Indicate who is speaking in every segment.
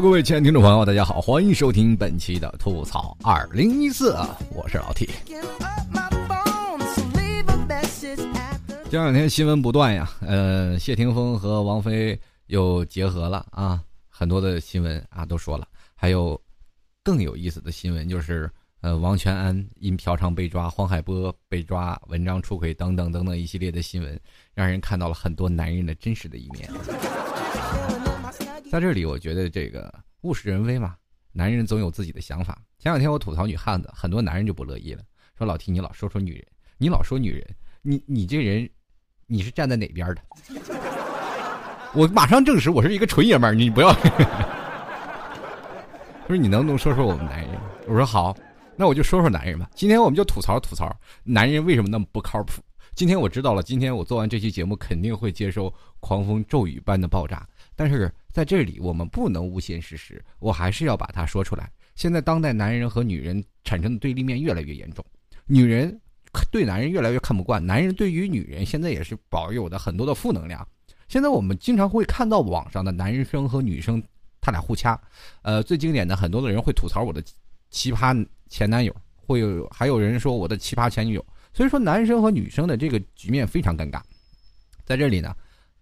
Speaker 1: 各位亲爱的听众朋友，大家好，欢迎收听本期的吐槽二零一四，我是老 T。这两天新闻不断呀，呃，谢霆锋和王菲又结合了啊，很多的新闻啊都说了，还有更有意思的新闻就是，呃，王全安因嫖娼被抓，黄海波被抓，文章出轨等等等等一系列的新闻，让人看到了很多男人的真实的一面。在这里，我觉得这个物是人非嘛，男人总有自己的想法。前两天我吐槽女汉子，很多男人就不乐意了，说老 T 你老说说女人，你老说女人，你你这人。你是站在哪边的？我马上证实我是一个纯爷们儿，你不要。他说你能不能说说我们男人？我说好，那我就说说男人吧。今天我们就吐槽吐槽男人为什么那么不靠谱。今天我知道了，今天我做完这期节目肯定会接受狂风骤雨般的爆炸。但是在这里我们不能诬陷事实，我还是要把它说出来。现在当代男人和女人产生的对立面越来越严重，女人。对男人越来越看不惯，男人对于女人现在也是保有的很多的负能量。现在我们经常会看到网上的男生和女生他俩互掐，呃，最经典的很多的人会吐槽我的奇葩前男友，会有还有人说我的奇葩前女友。所以说男生和女生的这个局面非常尴尬。在这里呢，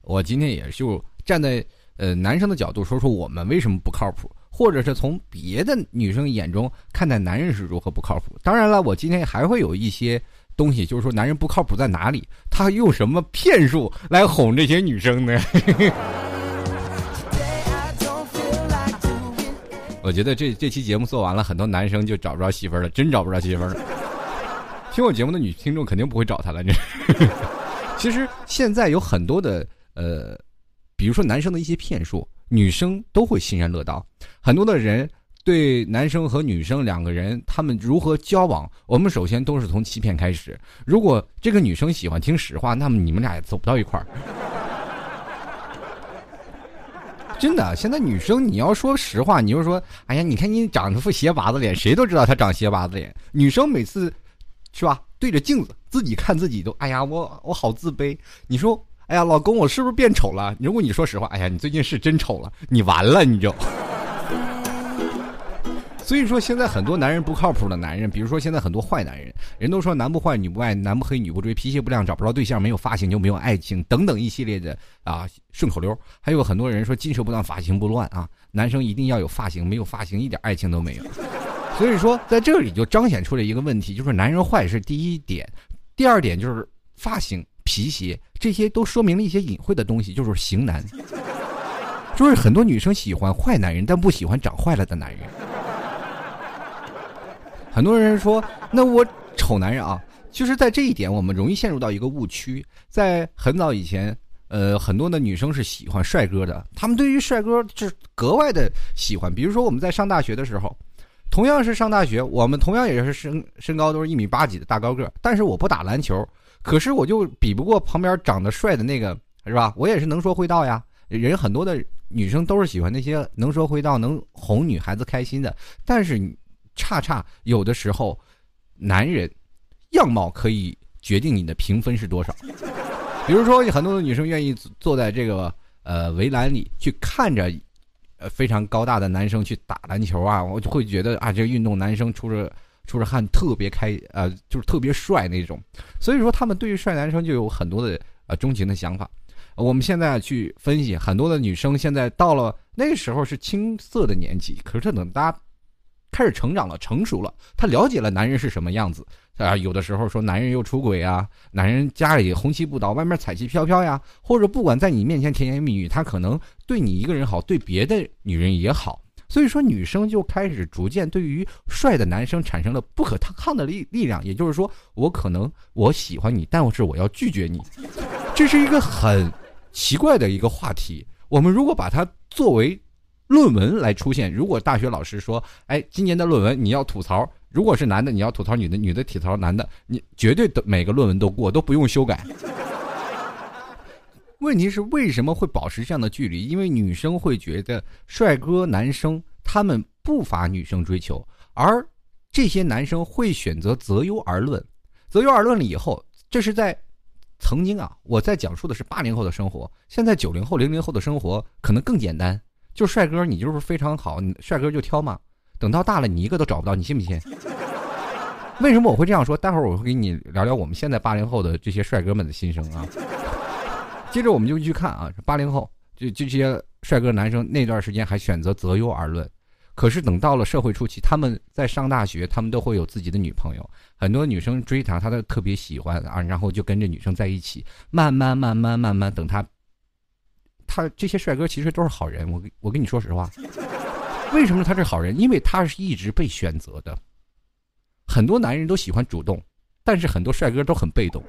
Speaker 1: 我今天也就站在呃男生的角度说说我们为什么不靠谱。或者是从别的女生眼中看待男人是如何不靠谱。当然了，我今天还会有一些东西，就是说男人不靠谱在哪里，他用什么骗术来哄这些女生呢？我觉得这这期节目做完了，很多男生就找不着媳妇儿了，真找不着媳妇儿了。听我节目的女听众肯定不会找他了。这 其实现在有很多的呃，比如说男生的一些骗术。女生都会欣然乐道，很多的人对男生和女生两个人他们如何交往，我们首先都是从欺骗开始。如果这个女生喜欢听实话，那么你们俩也走不到一块儿。真的，现在女生你要说实话，你就说，哎呀，你看你长这副斜拔子脸，谁都知道她长斜拔子脸。女生每次是吧，对着镜子自己看自己都，哎呀，我我好自卑。你说。哎呀，老公，我是不是变丑了？如果你说实话，哎呀，你最近是真丑了，你完了，你就。所以说，现在很多男人不靠谱的男人，比如说现在很多坏男人，人都说男不坏女不爱，男不黑女不追，脾气不亮找不着对象，没有发型就没有爱情等等一系列的啊顺口溜。还有很多人说金蛇不断，发型不乱啊，男生一定要有发型，没有发型一点爱情都没有。所以说，在这里就彰显出了一个问题，就是男人坏是第一点，第二点就是发型。皮鞋，这些都说明了一些隐晦的东西，就是型男，就是很多女生喜欢坏男人，但不喜欢长坏了的男人。很多人说，那我丑男人啊，就是在这一点，我们容易陷入到一个误区。在很早以前，呃，很多的女生是喜欢帅哥的，他们对于帅哥是格外的喜欢。比如说我们在上大学的时候，同样是上大学，我们同样也是身身高都是一米八几的大高个，但是我不打篮球。可是我就比不过旁边长得帅的那个，是吧？我也是能说会道呀。人很多的女生都是喜欢那些能说会道、能哄女孩子开心的。但是，恰恰有的时候，男人样貌可以决定你的评分是多少。比如说，很多的女生愿意坐在这个呃围栏里去看着，呃非常高大的男生去打篮球啊，我就会觉得啊，这个运动男生出着。出着汗特别开，呃，就是特别帅那种，所以说他们对于帅男生就有很多的呃钟情的想法。我们现在去分析，很多的女生现在到了那个时候是青涩的年纪，可是她等大家开始成长了、成熟了，她了解了男人是什么样子啊。有的时候说男人又出轨啊，男人家里红旗不倒，外面彩旗飘飘呀，或者不管在你面前甜言蜜语，他可能对你一个人好，对别的女人也好。所以说，女生就开始逐渐对于帅的男生产生了不可抗的力力量。也就是说，我可能我喜欢你，但是我要拒绝你。这是一个很奇怪的一个话题。我们如果把它作为论文来出现，如果大学老师说：“哎，今年的论文你要吐槽，如果是男的你要吐槽女的，女的吐槽男的，你绝对的每个论文都过，都不用修改。”问题是为什么会保持这样的距离？因为女生会觉得帅哥男生他们不乏女生追求，而这些男生会选择择优而论。择优而论了以后，这是在曾经啊，我在讲述的是八零后的生活。现在九零后、零零后的生活可能更简单，就帅哥，你就是非常好，帅哥就挑嘛。等到大了，你一个都找不到，你信不信？为什么我会这样说？待会儿我会给你聊聊我们现在八零后的这些帅哥们的心声啊。接着我们就去看啊，八零后就这些帅哥男生那段时间还选择择优而论，可是等到了社会初期，他们在上大学，他们都会有自己的女朋友，很多女生追他，他都特别喜欢啊，然后就跟着女生在一起，慢慢慢慢慢慢，等他，他这些帅哥其实都是好人，我我跟你说实话，为什么他是好人？因为他是一直被选择的。很多男人都喜欢主动，但是很多帅哥都很被动。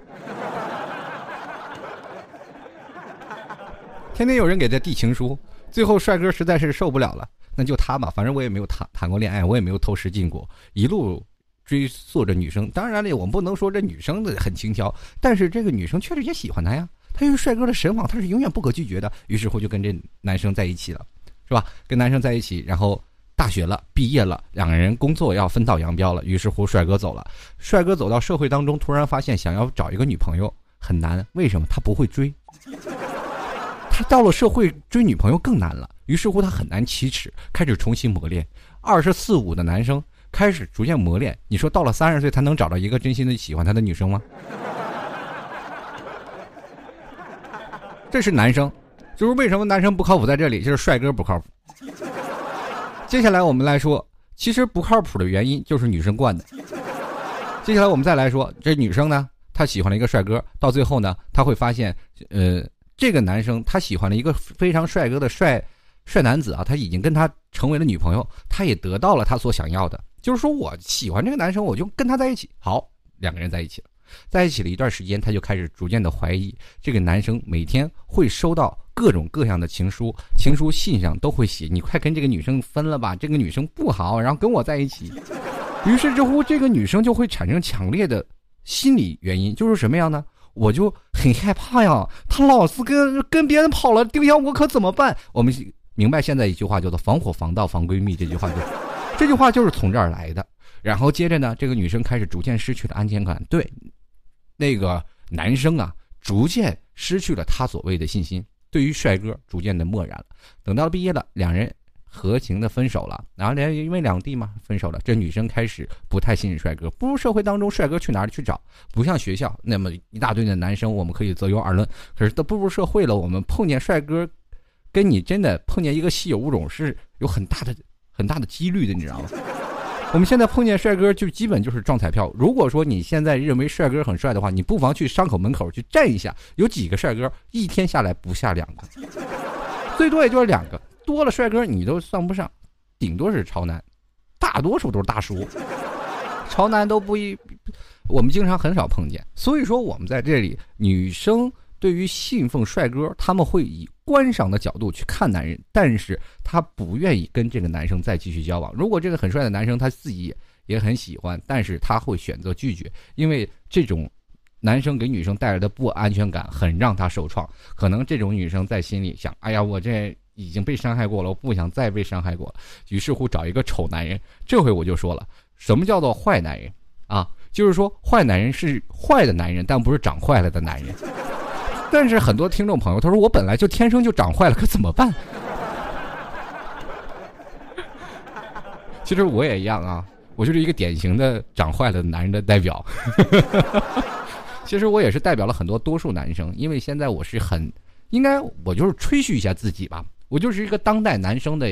Speaker 1: 天天有人给他递情书，最后帅哥实在是受不了了，那就他吧，反正我也没有谈谈过恋爱，我也没有偷食禁果，一路追溯着女生。当然了，我们不能说这女生的很轻佻，但是这个女生确实也喜欢他呀。他是帅哥的神往，他是永远不可拒绝的。于是乎就跟这男生在一起了，是吧？跟男生在一起，然后。大学了，毕业了，两个人工作要分道扬镳了。于是乎，帅哥走了。帅哥走到社会当中，突然发现想要找一个女朋友很难。为什么？他不会追。他到了社会追女朋友更难了。于是乎，他很难启齿，开始重新磨练。二十四五的男生开始逐渐磨练。你说到了三十岁，他能找到一个真心的喜欢他的女生吗？这是男生，就是为什么男生不靠谱在这里，就是帅哥不靠谱。接下来我们来说，其实不靠谱的原因就是女生惯的。接下来我们再来说，这女生呢，她喜欢了一个帅哥，到最后呢，她会发现，呃，这个男生他喜欢了一个非常帅哥的帅帅男子啊，他已经跟他成为了女朋友，他也得到了他所想要的，就是说我喜欢这个男生，我就跟他在一起。好，两个人在一起了。在一起了一段时间，他就开始逐渐的怀疑这个男生每天会收到各种各样的情书，情书信上都会写：“你快跟这个女生分了吧，这个女生不好，然后跟我在一起。”于是乎，这个女生就会产生强烈的心理原因，就是什么样呢？我就很害怕呀，他老是跟跟别人跑了，丢下我可怎么办？我们明白现在一句话叫做“防火防盗防闺蜜”，这句话就这句话就是从这儿来的。然后接着呢，这个女生开始逐渐失去了安全感，对。那个男生啊，逐渐失去了他所谓的信心，对于帅哥逐渐的漠然了。等到毕业了，两人和情的分手了，然后连因为两地嘛分手了。这女生开始不太信任帅哥，步入社会当中，帅哥去哪里去找？不像学校那么一大堆的男生，我们可以择优而论。可是都步入社会了，我们碰见帅哥，跟你真的碰见一个稀有物种是有很大的很大的几率的，你知道吗？我们现在碰见帅哥就基本就是撞彩票。如果说你现在认为帅哥很帅的话，你不妨去商口门口去站一下，有几个帅哥一天下来不下两个，最多也就是两个，多了帅哥你都算不上，顶多是潮男，大多数都是大叔，潮男都不一，我们经常很少碰见。所以说我们在这里，女生。对于信奉帅哥，他们会以观赏的角度去看男人，但是他不愿意跟这个男生再继续交往。如果这个很帅的男生他自己也很喜欢，但是他会选择拒绝，因为这种男生给女生带来的不安全感很让她受创。可能这种女生在心里想：哎呀，我这已经被伤害过了，我不想再被伤害过。于是乎找一个丑男人。这回我就说了，什么叫做坏男人啊？就是说坏男人是坏的男人，但不是长坏了的男人。但是很多听众朋友，他说我本来就天生就长坏了，可怎么办？其实我也一样啊，我就是一个典型的长坏了的男人的代表。其实我也是代表了很多多数男生，因为现在我是很应该，我就是吹嘘一下自己吧，我就是一个当代男生的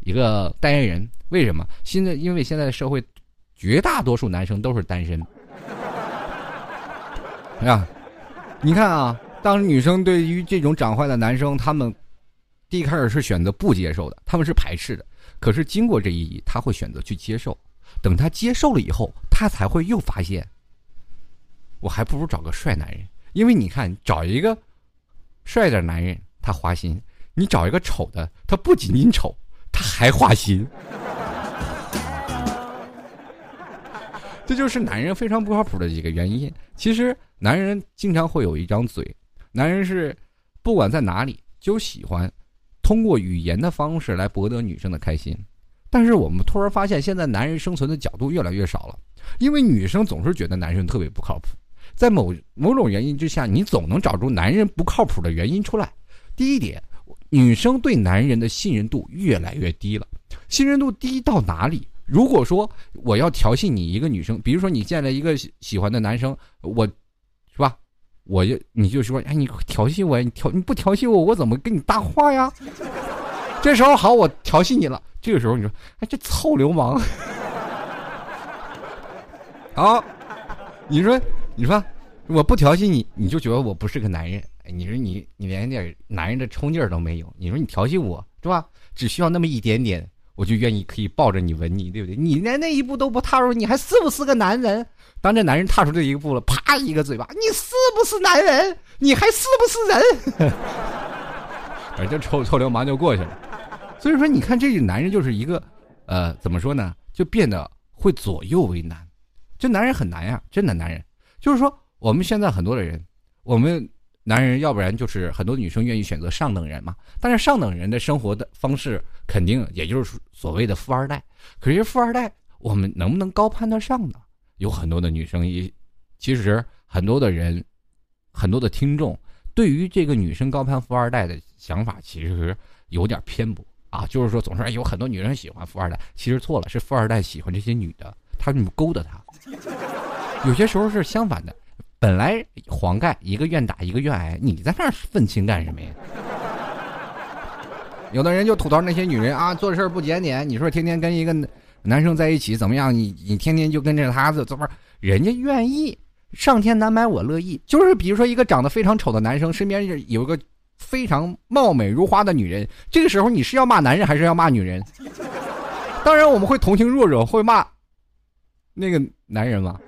Speaker 1: 一个代言人。为什么？现在因为现在的社会，绝大多数男生都是单身。啊，你看啊。当女生对于这种长坏的男生，他们第一开始是选择不接受的，他们是排斥的。可是经过这一役，他会选择去接受。等他接受了以后，他才会又发现，我还不如找个帅男人。因为你看，找一个帅点男人，他花心；你找一个丑的，他不仅仅丑，他还花心。这就是男人非常不靠谱的几个原因。其实，男人经常会有一张嘴。男人是，不管在哪里，就喜欢通过语言的方式来博得女生的开心。但是我们突然发现，现在男人生存的角度越来越少了，因为女生总是觉得男生特别不靠谱。在某某种原因之下，你总能找出男人不靠谱的原因出来。第一点，女生对男人的信任度越来越低了。信任度低到哪里？如果说我要调戏你一个女生，比如说你见了一个喜欢的男生，我，是吧？我就你就说，哎，你调戏我，你调你不调戏我，我怎么跟你搭话呀？这时候好，我调戏你了。这个时候你说，哎，这臭流氓！好，你说，你说，我不调戏你，你就觉得我不是个男人。你说你你连点男人的冲劲儿都没有。你说你调戏我是吧？只需要那么一点点。我就愿意可以抱着你吻你，对不对？你连那一步都不踏入，你还是不是个男人？当这男人踏出这一步了，啪一个嘴巴，你是不是男人？你还是不是人？而这臭臭流氓就过去了。所以说，你看这个男人就是一个，呃，怎么说呢？就变得会左右为难。这男人很难呀，真的男人。就是说，我们现在很多的人，我们。男人要不然就是很多女生愿意选择上等人嘛，但是上等人的生活的方式肯定也就是所谓的富二代。可是富二代，我们能不能高攀得上呢？有很多的女生也，其实很多的人，很多的听众对于这个女生高攀富二代的想法，其实是有点偏颇啊。就是说，总是有很多女人喜欢富二代，其实错了，是富二代喜欢这些女的，他们勾搭他。有些时候是相反的。本来黄盖一个愿打一个愿挨，你在那儿愤青干什么呀？有的人就吐槽那些女人啊，做事不检点。你说天天跟一个男生在一起怎么样？你你天天就跟着他，怎么？人家愿意，上天难买我乐意。就是比如说一个长得非常丑的男生，身边有一个非常貌美如花的女人，这个时候你是要骂男人还是要骂女人？当然我们会同情弱者，会骂那个男人嘛。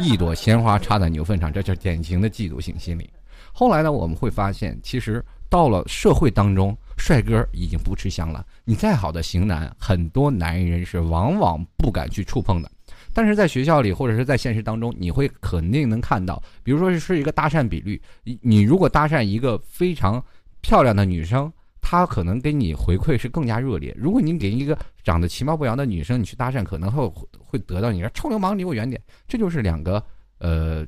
Speaker 1: 一朵鲜花插在牛粪上，这就是典型的嫉妒性心理。后来呢，我们会发现，其实到了社会当中，帅哥已经不吃香了。你再好的型男，很多男人是往往不敢去触碰的。但是在学校里或者是在现实当中，你会肯定能看到，比如说是一个搭讪比率，你你如果搭讪一个非常漂亮的女生。他可能给你回馈是更加热烈。如果你给一个长得其貌不扬的女生，你去搭讪，可能会会得到你说臭流氓离我远点。这就是两个呃，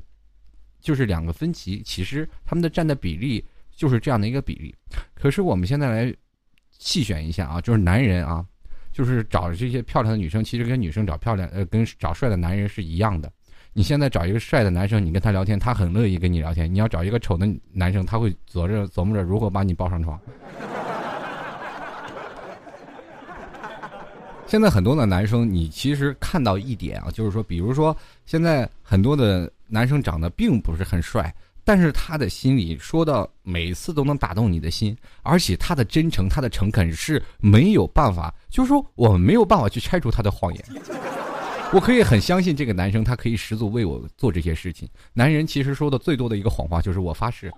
Speaker 1: 就是两个分歧。其实他们的占的比例就是这样的一个比例。可是我们现在来细选一下啊，就是男人啊，就是找这些漂亮的女生，其实跟女生找漂亮呃，跟找帅的男人是一样的。你现在找一个帅的男生，你跟他聊天，他很乐意跟你聊天。你要找一个丑的男生，他会琢着琢磨着如何把你抱上床。现在很多的男生，你其实看到一点啊，就是说，比如说，现在很多的男生长得并不是很帅，但是他的心里说的每次都能打动你的心，而且他的真诚、他的诚恳是没有办法，就是说我们没有办法去拆除他的谎言。我可以很相信这个男生，他可以十足为我做这些事情。男人其实说的最多的一个谎话就是我发誓，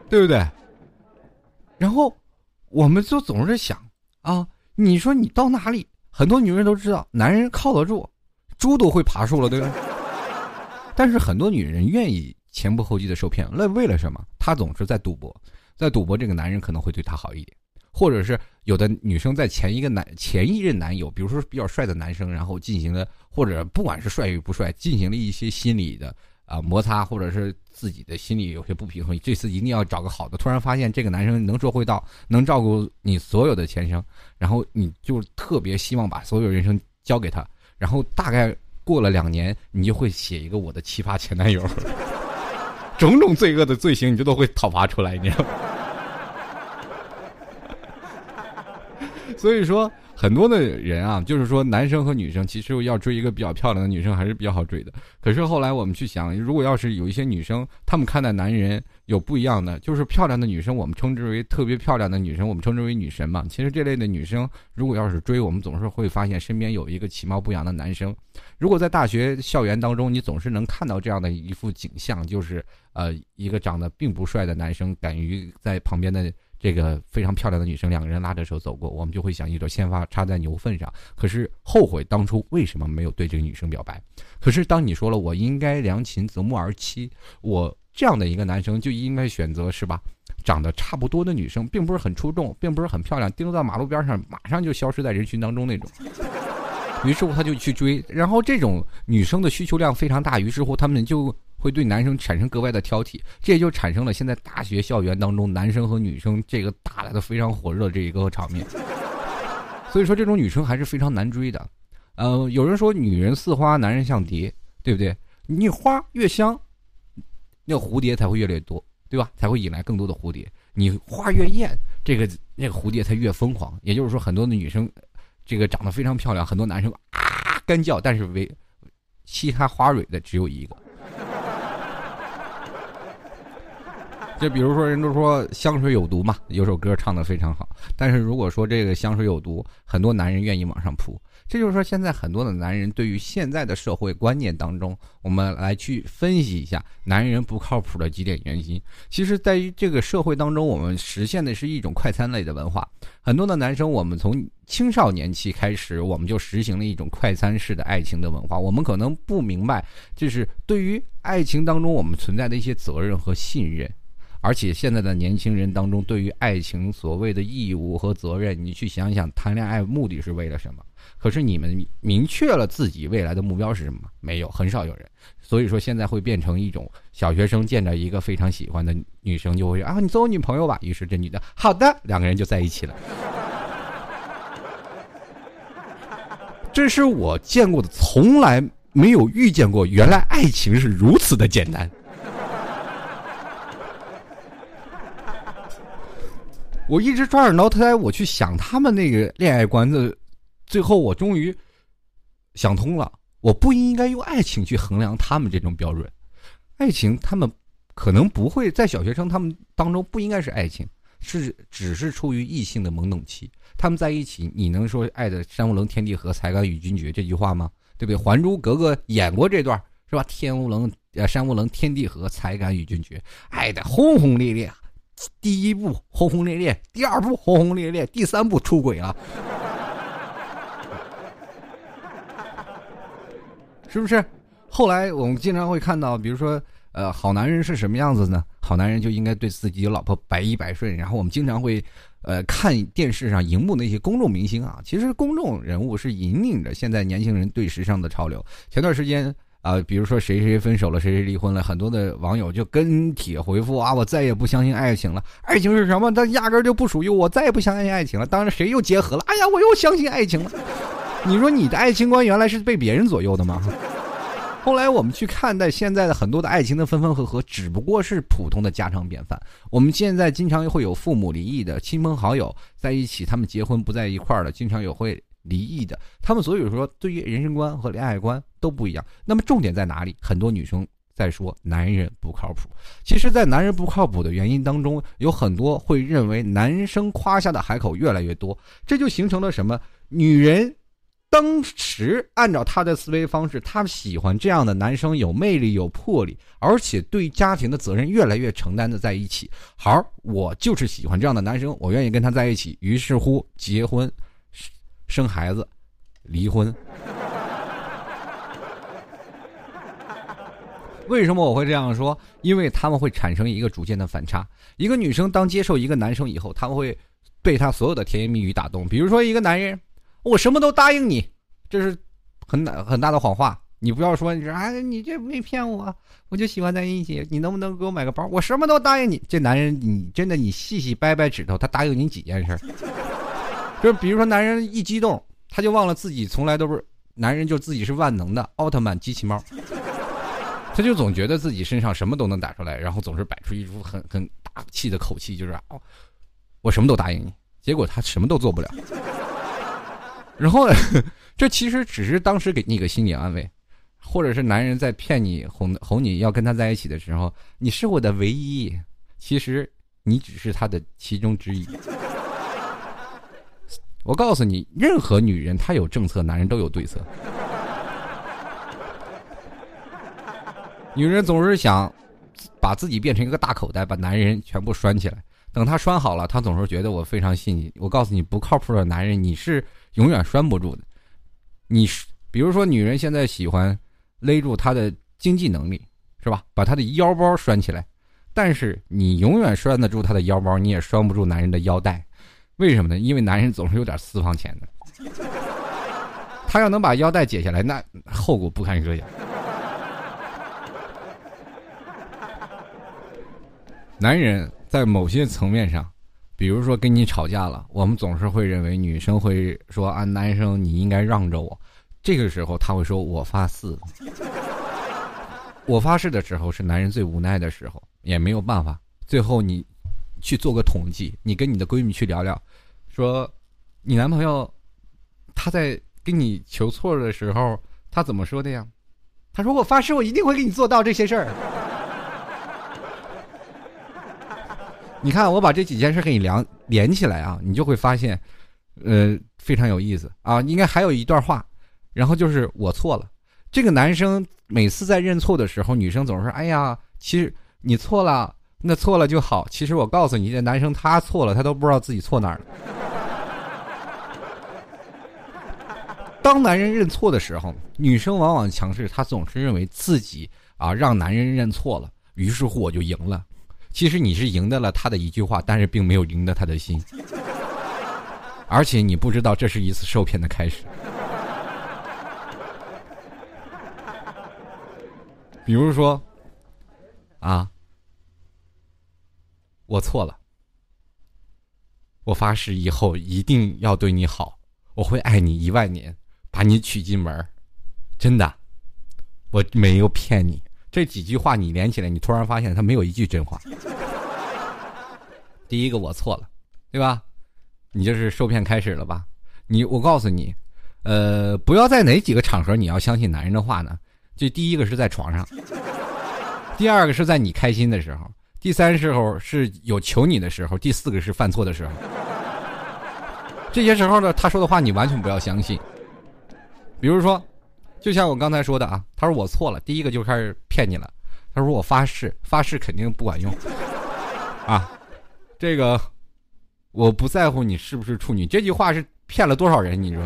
Speaker 1: 对不对？然后。我们就总是想啊，你说你到哪里，很多女人都知道，男人靠得住，猪都会爬树了，对吧？但是很多女人愿意前仆后继的受骗，那为了什么？她总是在赌博，在赌博，这个男人可能会对她好一点，或者是有的女生在前一个男前一任男友，比如说比较帅的男生，然后进行了，或者不管是帅与不帅，进行了一些心理的。啊，摩擦或者是自己的心里有些不平衡，这次一定要找个好的。突然发现这个男生能说会道，能照顾你所有的前生，然后你就特别希望把所有人生交给他。然后大概过了两年，你就会写一个我的奇葩前男友，种种罪恶的罪行，你就都会讨伐出来，你知道吗？所以说。很多的人啊，就是说男生和女生其实要追一个比较漂亮的女生还是比较好追的。可是后来我们去想，如果要是有一些女生，她们看待男人有不一样的，就是漂亮的女生，我们称之为特别漂亮的女生，我们称之为女神嘛。其实这类的女生，如果要是追，我们总是会发现身边有一个其貌不扬的男生。如果在大学校园当中，你总是能看到这样的一幅景象，就是呃一个长得并不帅的男生敢于在旁边的。这个非常漂亮的女生，两个人拉着手走过，我们就会想一朵鲜花插在牛粪上。可是后悔当初为什么没有对这个女生表白。可是当你说了我应该良禽择木而栖，我这样的一个男生就应该选择是吧？长得差不多的女生，并不是很出众，并不是很漂亮，盯到马路边上马上就消失在人群当中那种。于是乎他就去追，然后这种女生的需求量非常大，于是乎他们就会对男生产生格外的挑剔，这也就产生了现在大学校园当中男生和女生这个打的非常火热这一个场面。所以说这种女生还是非常难追的。呃，有人说女人似花，男人像蝶，对不对？你花越香，那个蝴蝶才会越来越多，对吧？才会引来更多的蝴蝶。你花越艳，这个那个蝴蝶才越疯狂。也就是说，很多的女生。这个长得非常漂亮，很多男生啊干叫，但是为其他花蕊的只有一个。就比如说，人都说香水有毒嘛，有首歌唱的非常好。但是如果说这个香水有毒，很多男人愿意往上扑。这就是说，现在很多的男人对于现在的社会观念当中，我们来去分析一下男人不靠谱的几点原因。其实，在于这个社会当中，我们实现的是一种快餐类的文化。很多的男生，我们从青少年期开始，我们就实行了一种快餐式的爱情的文化。我们可能不明白，就是对于爱情当中我们存在的一些责任和信任。而且现在的年轻人当中，对于爱情所谓的义务和责任，你去想想，谈恋爱目的是为了什么？可是你们明确了自己未来的目标是什么？没有，很少有人。所以说现在会变成一种小学生见着一个非常喜欢的女生，就会啊，你做我女朋友吧。于是这女的好的，两个人就在一起了。这是我见过的，从来没有遇见过，原来爱情是如此的简单。我一直抓耳挠腮，我去想他们那个恋爱观的，最后我终于想通了，我不应该用爱情去衡量他们这种标准。爱情他们可能不会在小学生他们当中不应该是爱情，是只是出于异性的懵懂期。他们在一起，你能说爱的山无棱天地合，才敢与君绝这句话吗？对不对？《还珠格格》演过这段是吧？天无棱，呃，山无棱，天地合，才敢与君绝，爱的轰轰烈烈。第一部轰轰烈烈，第二部轰轰烈烈，第三部出轨了，是不是？后来我们经常会看到，比如说，呃，好男人是什么样子呢？好男人就应该对自己老婆百依百顺。然后我们经常会，呃，看电视上荧幕那些公众明星啊，其实公众人物是引领着现在年轻人对时尚的潮流。前段时间。啊，比如说谁谁分手了，谁谁离婚了，很多的网友就跟帖回复啊，我再也不相信爱情了。爱情是什么？它压根就不属于我，再也不相信爱情了。当然，谁又结合了？哎呀，我又相信爱情了。你说你的爱情观原来是被别人左右的吗？后来我们去看待现在的很多的爱情的分分合合，只不过是普通的家常便饭。我们现在经常会有父母离异的，亲朋好友在一起，他们结婚不在一块儿了，经常有会。离异的，他们所以说对于人生观和恋爱观都不一样。那么重点在哪里？很多女生在说男人不靠谱。其实，在男人不靠谱的原因当中，有很多会认为男生夸下的海口越来越多，这就形成了什么？女人当时按照她的思维方式，她喜欢这样的男生，有魅力、有魄力，而且对家庭的责任越来越承担的在一起。好，我就是喜欢这样的男生，我愿意跟他在一起。于是乎，结婚。生孩子，离婚。为什么我会这样说？因为他们会产生一个逐渐的反差。一个女生当接受一个男生以后，他们会被他所有的甜言蜜语打动。比如说，一个男人，我什么都答应你，这是很大很大的谎话。你不要说你说哎，你这没骗我，我就喜欢在一起。你能不能给我买个包？我什么都答应你。这男人，你真的你细细掰掰指头，他答应你几件事？就比如说，男人一激动，他就忘了自己从来都是男人，就自己是万能的奥特曼机器猫，他就总觉得自己身上什么都能打出来，然后总是摆出一副很很大气的口气，就是哦，我什么都答应你，结果他什么都做不了。然后，这其实只是当时给你一个心理安慰，或者是男人在骗你哄哄你要跟他在一起的时候，你是我的唯一，其实你只是他的其中之一。我告诉你，任何女人她有政策，男人都有对策。女人总是想把自己变成一个大口袋，把男人全部拴起来。等他拴好了，他总是觉得我非常信你。我告诉你，不靠谱的男人你是永远拴不住的。你比如说，女人现在喜欢勒住他的经济能力，是吧？把他的腰包拴起来，但是你永远拴得住他的腰包，你也拴不住男人的腰带。为什么呢？因为男人总是有点私房钱的，他要能把腰带解下来，那后果不堪设想。男人在某些层面上，比如说跟你吵架了，我们总是会认为女生会说啊，男生你应该让着我。这个时候他会说我发誓。我发誓的时候是男人最无奈的时候，也没有办法。最后你去做个统计，你跟你的闺蜜去聊聊，说你男朋友他在跟你求错的时候，他怎么说的呀？他说我发誓我一定会给你做到这些事儿。你看，我把这几件事给你连连起来啊，你就会发现，呃，非常有意思啊。应该还有一段话，然后就是我错了。这个男生每次在认错的时候，女生总是说：“哎呀，其实你错了，那错了就好。”其实我告诉你，这男生他错了，他都不知道自己错哪儿了。当男人认错的时候，女生往往强势，她总是认为自己啊让男人认错了，于是乎我就赢了。其实你是赢得了他的一句话，但是并没有赢得他的心，而且你不知道这是一次受骗的开始。比如说，啊，我错了，我发誓以后一定要对你好，我会爱你一万年，把你娶进门真的，我没有骗你。这几句话你连起来，你突然发现他没有一句真话。第一个我错了，对吧？你就是受骗开始了吧？你我告诉你，呃，不要在哪几个场合你要相信男人的话呢？就第一个是在床上，第二个是在你开心的时候，第三时候是有求你的时候，第四个是犯错的时候。这些时候呢，他说的话你完全不要相信。比如说。就像我刚才说的啊，他说我错了，第一个就开始骗你了。他说我发誓，发誓肯定不管用啊。这个我不在乎你是不是处女，这句话是骗了多少人？你说？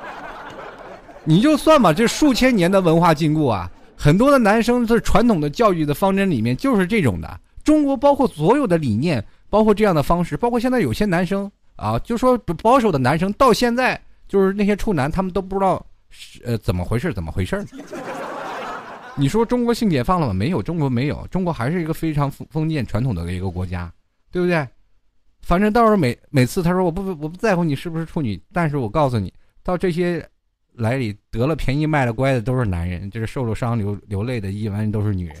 Speaker 1: 你就算吧，这数千年的文化禁锢啊，很多的男生在传统的教育的方针里面就是这种的。中国包括所有的理念，包括这样的方式，包括现在有些男生啊，就说保守的男生到现在就是那些处男，他们都不知道。呃，怎么回事？怎么回事？你说中国性解放了吗？没有，中国没有，中国还是一个非常封封建传统的一个国家，对不对？反正到时候每每次他说我不我不在乎你是不是处女，但是我告诉你，到这些来里得了便宜卖了乖的都是男人，就是受了伤流流泪的一般都是女人，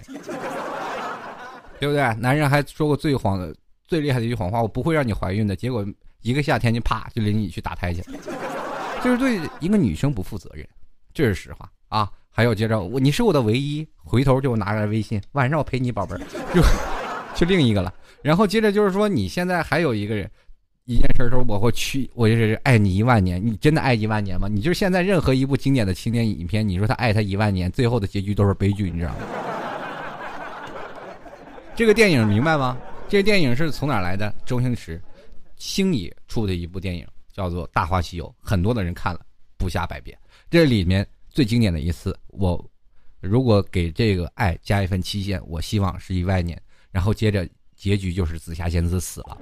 Speaker 1: 对不对？男人还说过最谎的最厉害的一句谎话，我不会让你怀孕的，结果一个夏天就啪就领你去打胎去了。就是对一个女生不负责任，这是实话啊！还有接着我，你是我的唯一，回头就拿来微信，晚上我陪你宝贝儿，就就另一个了。然后接着就是说，你现在还有一个人，一件事说我会去，我就是爱你一万年，你真的爱一万年吗？你就是现在任何一部经典的青年影片，你说他爱他一万年，最后的结局都是悲剧，你知道吗？这个电影明白吗？这个电影是从哪来的？周星驰，星爷出的一部电影。叫做《大话西游》，很多的人看了不下百遍。这里面最经典的一次，我如果给这个爱加一份期限，我希望是一万年。然后接着结局就是紫霞仙子死了。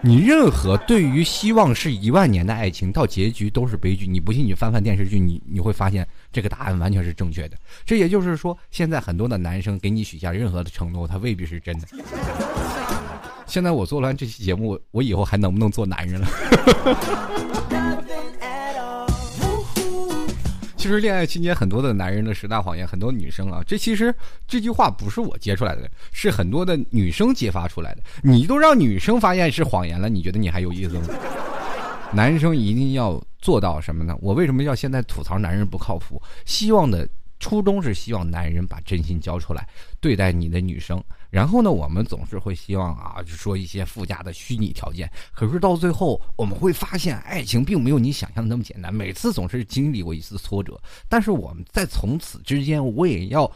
Speaker 1: 你任何对于希望是一万年的爱情，到结局都是悲剧。你不信，你翻翻电视剧，你你会发现这个答案完全是正确的。这也就是说，现在很多的男生给你许下任何的承诺，他未必是真的。现在我做完这期节目，我以后还能不能做男人了？其实恋爱期间很多的男人的十大谎言，很多女生啊，这其实这句话不是我揭出来的，是很多的女生揭发出来的。你都让女生发现是谎言了，你觉得你还有意思吗？男生一定要做到什么呢？我为什么要现在吐槽男人不靠谱？希望的。初衷是希望男人把真心交出来，对待你的女生。然后呢，我们总是会希望啊，就说一些附加的虚拟条件。可是到最后，我们会发现，爱情并没有你想象的那么简单。每次总是经历过一次挫折，但是我们在从此之间，我也要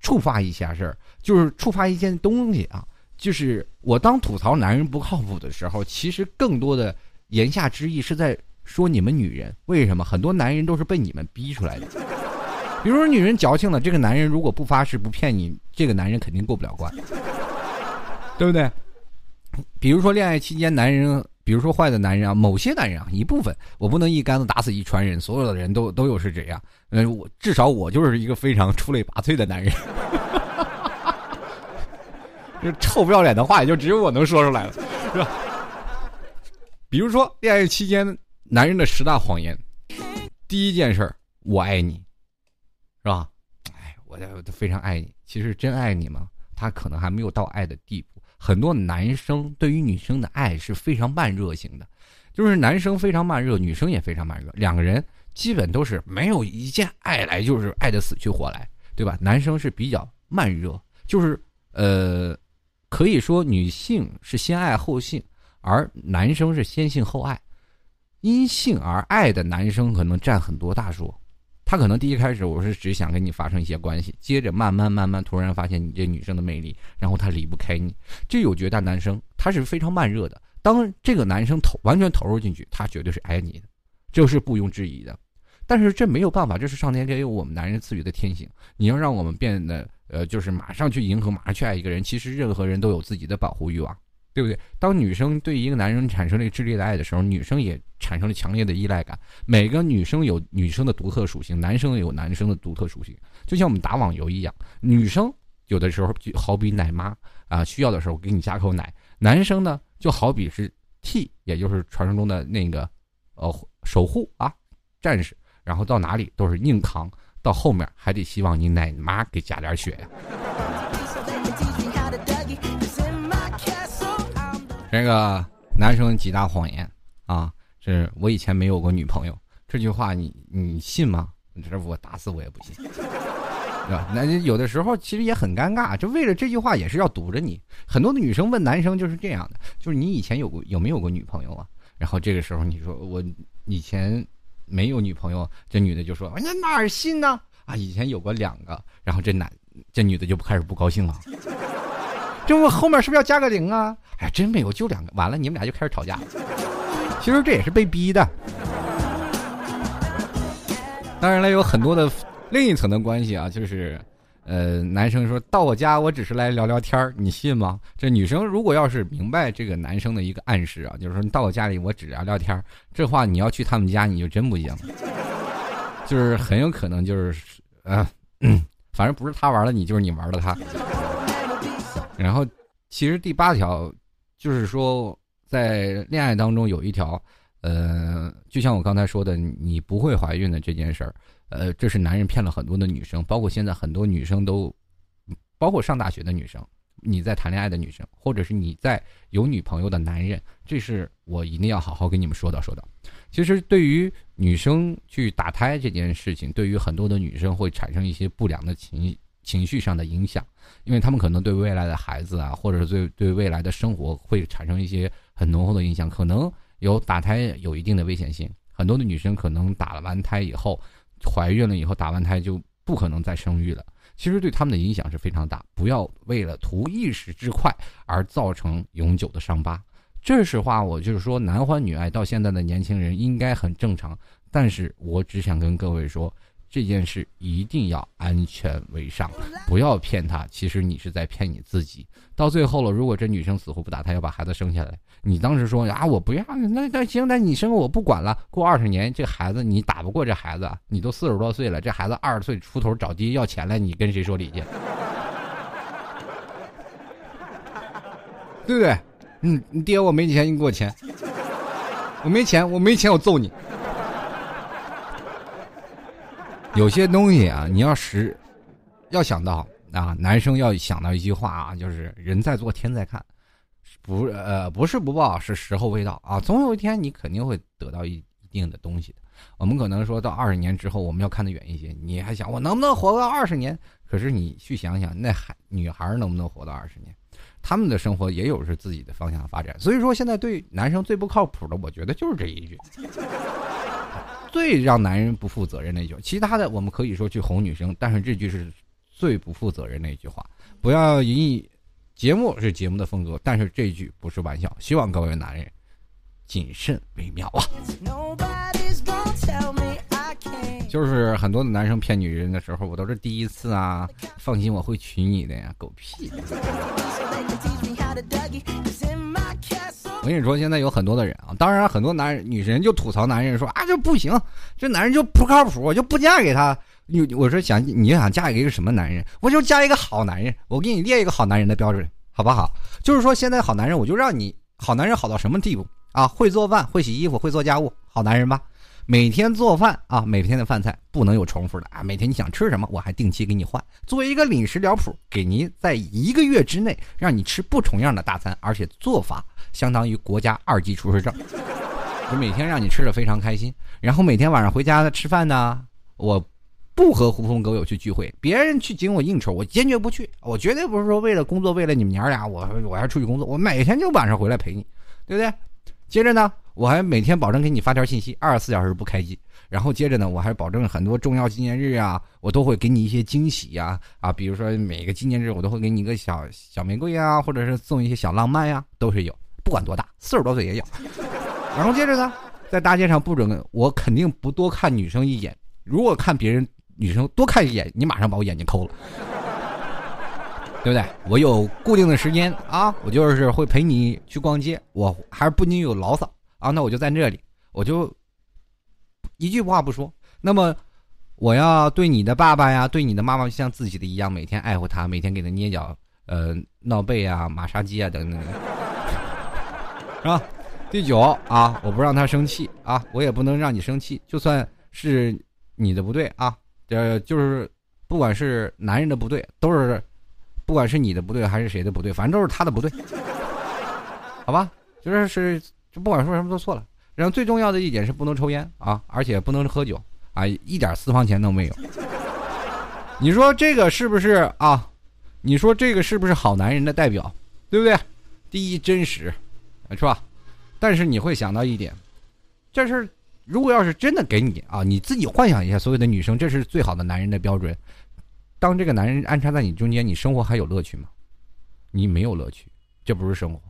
Speaker 1: 触发一下事儿，就是触发一件东西啊，就是我当吐槽男人不靠谱的时候，其实更多的言下之意是在说你们女人为什么很多男人都是被你们逼出来的。比如说，女人矫情了，这个男人如果不发誓不骗你，这个男人肯定过不了关，对不对？比如说，恋爱期间男人比如说坏的男人啊，某些男人啊，一部分，我不能一竿子打死一船人，所有的人都都有是这样。嗯，我至少我就是一个非常出类拔萃的男人。这 臭不要脸的话，也就只有我能说出来了，是吧？比如说恋爱期间男人的十大谎言，第一件事儿，我爱你，是吧？哎，我非常爱你。其实真爱你吗？他可能还没有到爱的地步。很多男生对于女生的爱是非常慢热型的，就是男生非常慢热，女生也非常慢热，两个人基本都是没有一件爱来就是爱的死去活来，对吧？男生是比较慢热，就是呃。可以说，女性是先爱后性，而男生是先性后爱。因性而爱的男生可能占很多大数。他可能第一开始我是只想跟你发生一些关系，接着慢慢慢慢突然发现你这女生的魅力，然后他离不开你。这有绝大男生，他是非常慢热的。当这个男生投完全投入进去，他绝对是爱你的，这是毋庸置疑的。但是这没有办法，这是上天给我们男人赐予的天性。你要让我们变得。呃，就是马上去迎合，马上去爱一个人。其实任何人都有自己的保护欲望，对不对？当女生对一个男人产生了炽烈的爱的时候，女生也产生了强烈的依赖感。每个女生有女生的独特属性，男生有男生的独特属性。就像我们打网游一样，女生有的时候就好比奶妈啊，需要的时候给你加口奶；男生呢，就好比是 T，也就是传说中的那个呃守护啊战士，然后到哪里都是硬扛。到后面还得希望你奶妈给加点血呀。这个男生几大谎言啊，是我以前没有过女朋友，这句话你你信吗？你这我打死我也不信，是吧？那有的时候其实也很尴尬，就为了这句话也是要堵着你。很多的女生问男生就是这样的，就是你以前有过有没有过女朋友啊？然后这个时候你说我以前。没有女朋友，这女的就说：“那哪儿信呢？啊，以前有过两个。”然后这男，这女的就开始不高兴了。这我后面是不是要加个零啊？哎，真没有，就两个。完了，你们俩就开始吵架。其实这也是被逼的。当然了，有很多的另一层的关系啊，就是。呃，男生说到我家，我只是来聊聊天儿，你信吗？这女生如果要是明白这个男生的一个暗示啊，就是说你到我家里，我只聊聊天儿，这话你要去他们家，你就真不行，就是很有可能就是，啊，反正不是他玩了你，就是你玩了他。然后，其实第八条就是说，在恋爱当中有一条，呃，就像我刚才说的，你不会怀孕的这件事儿。呃，这是男人骗了很多的女生，包括现在很多女生都，包括上大学的女生，你在谈恋爱的女生，或者是你在有女朋友的男人，这是我一定要好好跟你们说道说道。其实对于女生去打胎这件事情，对于很多的女生会产生一些不良的情情绪上的影响，因为他们可能对未来的孩子啊，或者是对对未来的生活会产生一些很浓厚的影响，可能有打胎有一定的危险性。很多的女生可能打了完胎以后。怀孕了以后打完胎就不可能再生育了，其实对他们的影响是非常大。不要为了图一时之快而造成永久的伤疤。这实话，我就是说，男欢女爱到现在的年轻人应该很正常。但是我只想跟各位说。这件事一定要安全为上，不要骗他。其实你是在骗你自己。到最后了，如果这女生死活不打她，要把孩子生下来，你当时说啊，我不要，那那行，那你生我不管了。过二十年，这孩子你打不过这孩子，你都四十多岁了，这孩子二十岁出头找爹要钱来，你跟谁说理去？对不对？嗯，你爹我没钱，你给我钱。我没钱，我没钱，我揍你。有些东西啊，你要实要想到啊，男生要想到一句话啊，就是人在做天在看，不呃不是不报，是时候未到啊，总有一天你肯定会得到一一定的东西的。我们可能说到二十年之后，我们要看得远一些，你还想我能不能活到二十年？可是你去想想，那孩女孩能不能活到二十年？他们的生活也有是自己的方向发展。所以说，现在对男生最不靠谱的，我觉得就是这一句。最让男人不负责任的一句，其他的我们可以说去哄女生，但是这句是最不负责任的一句话。不要以节目是节目的风格，但是这句不是玩笑，希望各位男人谨慎为妙啊。就是很多的男生骗女人的时候，我都是第一次啊，放心，我会娶你的呀，狗屁！我跟你说，现在有很多的人啊，当然很多男、女人就吐槽男人说啊，这不行，这男人就不靠谱，我就不嫁给他。你我说想你想嫁给一个什么男人？我就嫁一个好男人。我给你列一个好男人的标准，好不好？就是说现在好男人，我就让你好男人好到什么地步啊？会做饭，会洗衣服，会做家务，好男人吧？每天做饭啊，每天的饭菜不能有重复的啊。每天你想吃什么，我还定期给你换，作为一个饮食疗谱，给您在一个月之内让你吃不重样的大餐，而且做法相当于国家二级厨师证，就每天让你吃的非常开心。然后每天晚上回家吃饭呢，我。不和狐朋狗友去聚会，别人去请我应酬，我坚决不去。我绝对不是说为了工作，为了你们娘俩，我我要出去工作。我每天就晚上回来陪你，对不对？接着呢，我还每天保证给你发条信息，二十四小时不开机。然后接着呢，我还保证很多重要纪念日啊，我都会给你一些惊喜呀啊，比如说每个纪念日我都会给你一个小小玫瑰啊，或者是送一些小浪漫呀，都是有，不管多大，四十多岁也有。然后接着呢，在大街上不准我肯定不多看女生一眼，如果看别人。女生多看一眼，你马上把我眼睛抠了，对不对？我有固定的时间啊，我就是会陪你去逛街，我还是不仅有牢骚啊，那我就在这里，我就一句话不说。那么我要对你的爸爸呀，对你的妈妈像自己的一样，每天爱护他，每天给他捏脚、呃闹背啊、马杀鸡啊等等，是吧？第九啊，我不让他生气啊，我也不能让你生气，就算是你的不对啊。呃，就是，不管是男人的不对，都是，不管是你的不对还是谁的不对，反正都是他的不对，好吧？就是是，就不管说什么都错了。然后最重要的一点是不能抽烟啊，而且不能喝酒啊，一点私房钱都没有。你说这个是不是啊？你说这个是不是好男人的代表？对不对？第一真实，是吧？但是你会想到一点，这是。如果要是真的给你啊，你自己幻想一下，所有的女生，这是最好的男人的标准。当这个男人安插在你中间，你生活还有乐趣吗？你没有乐趣，这不是生活，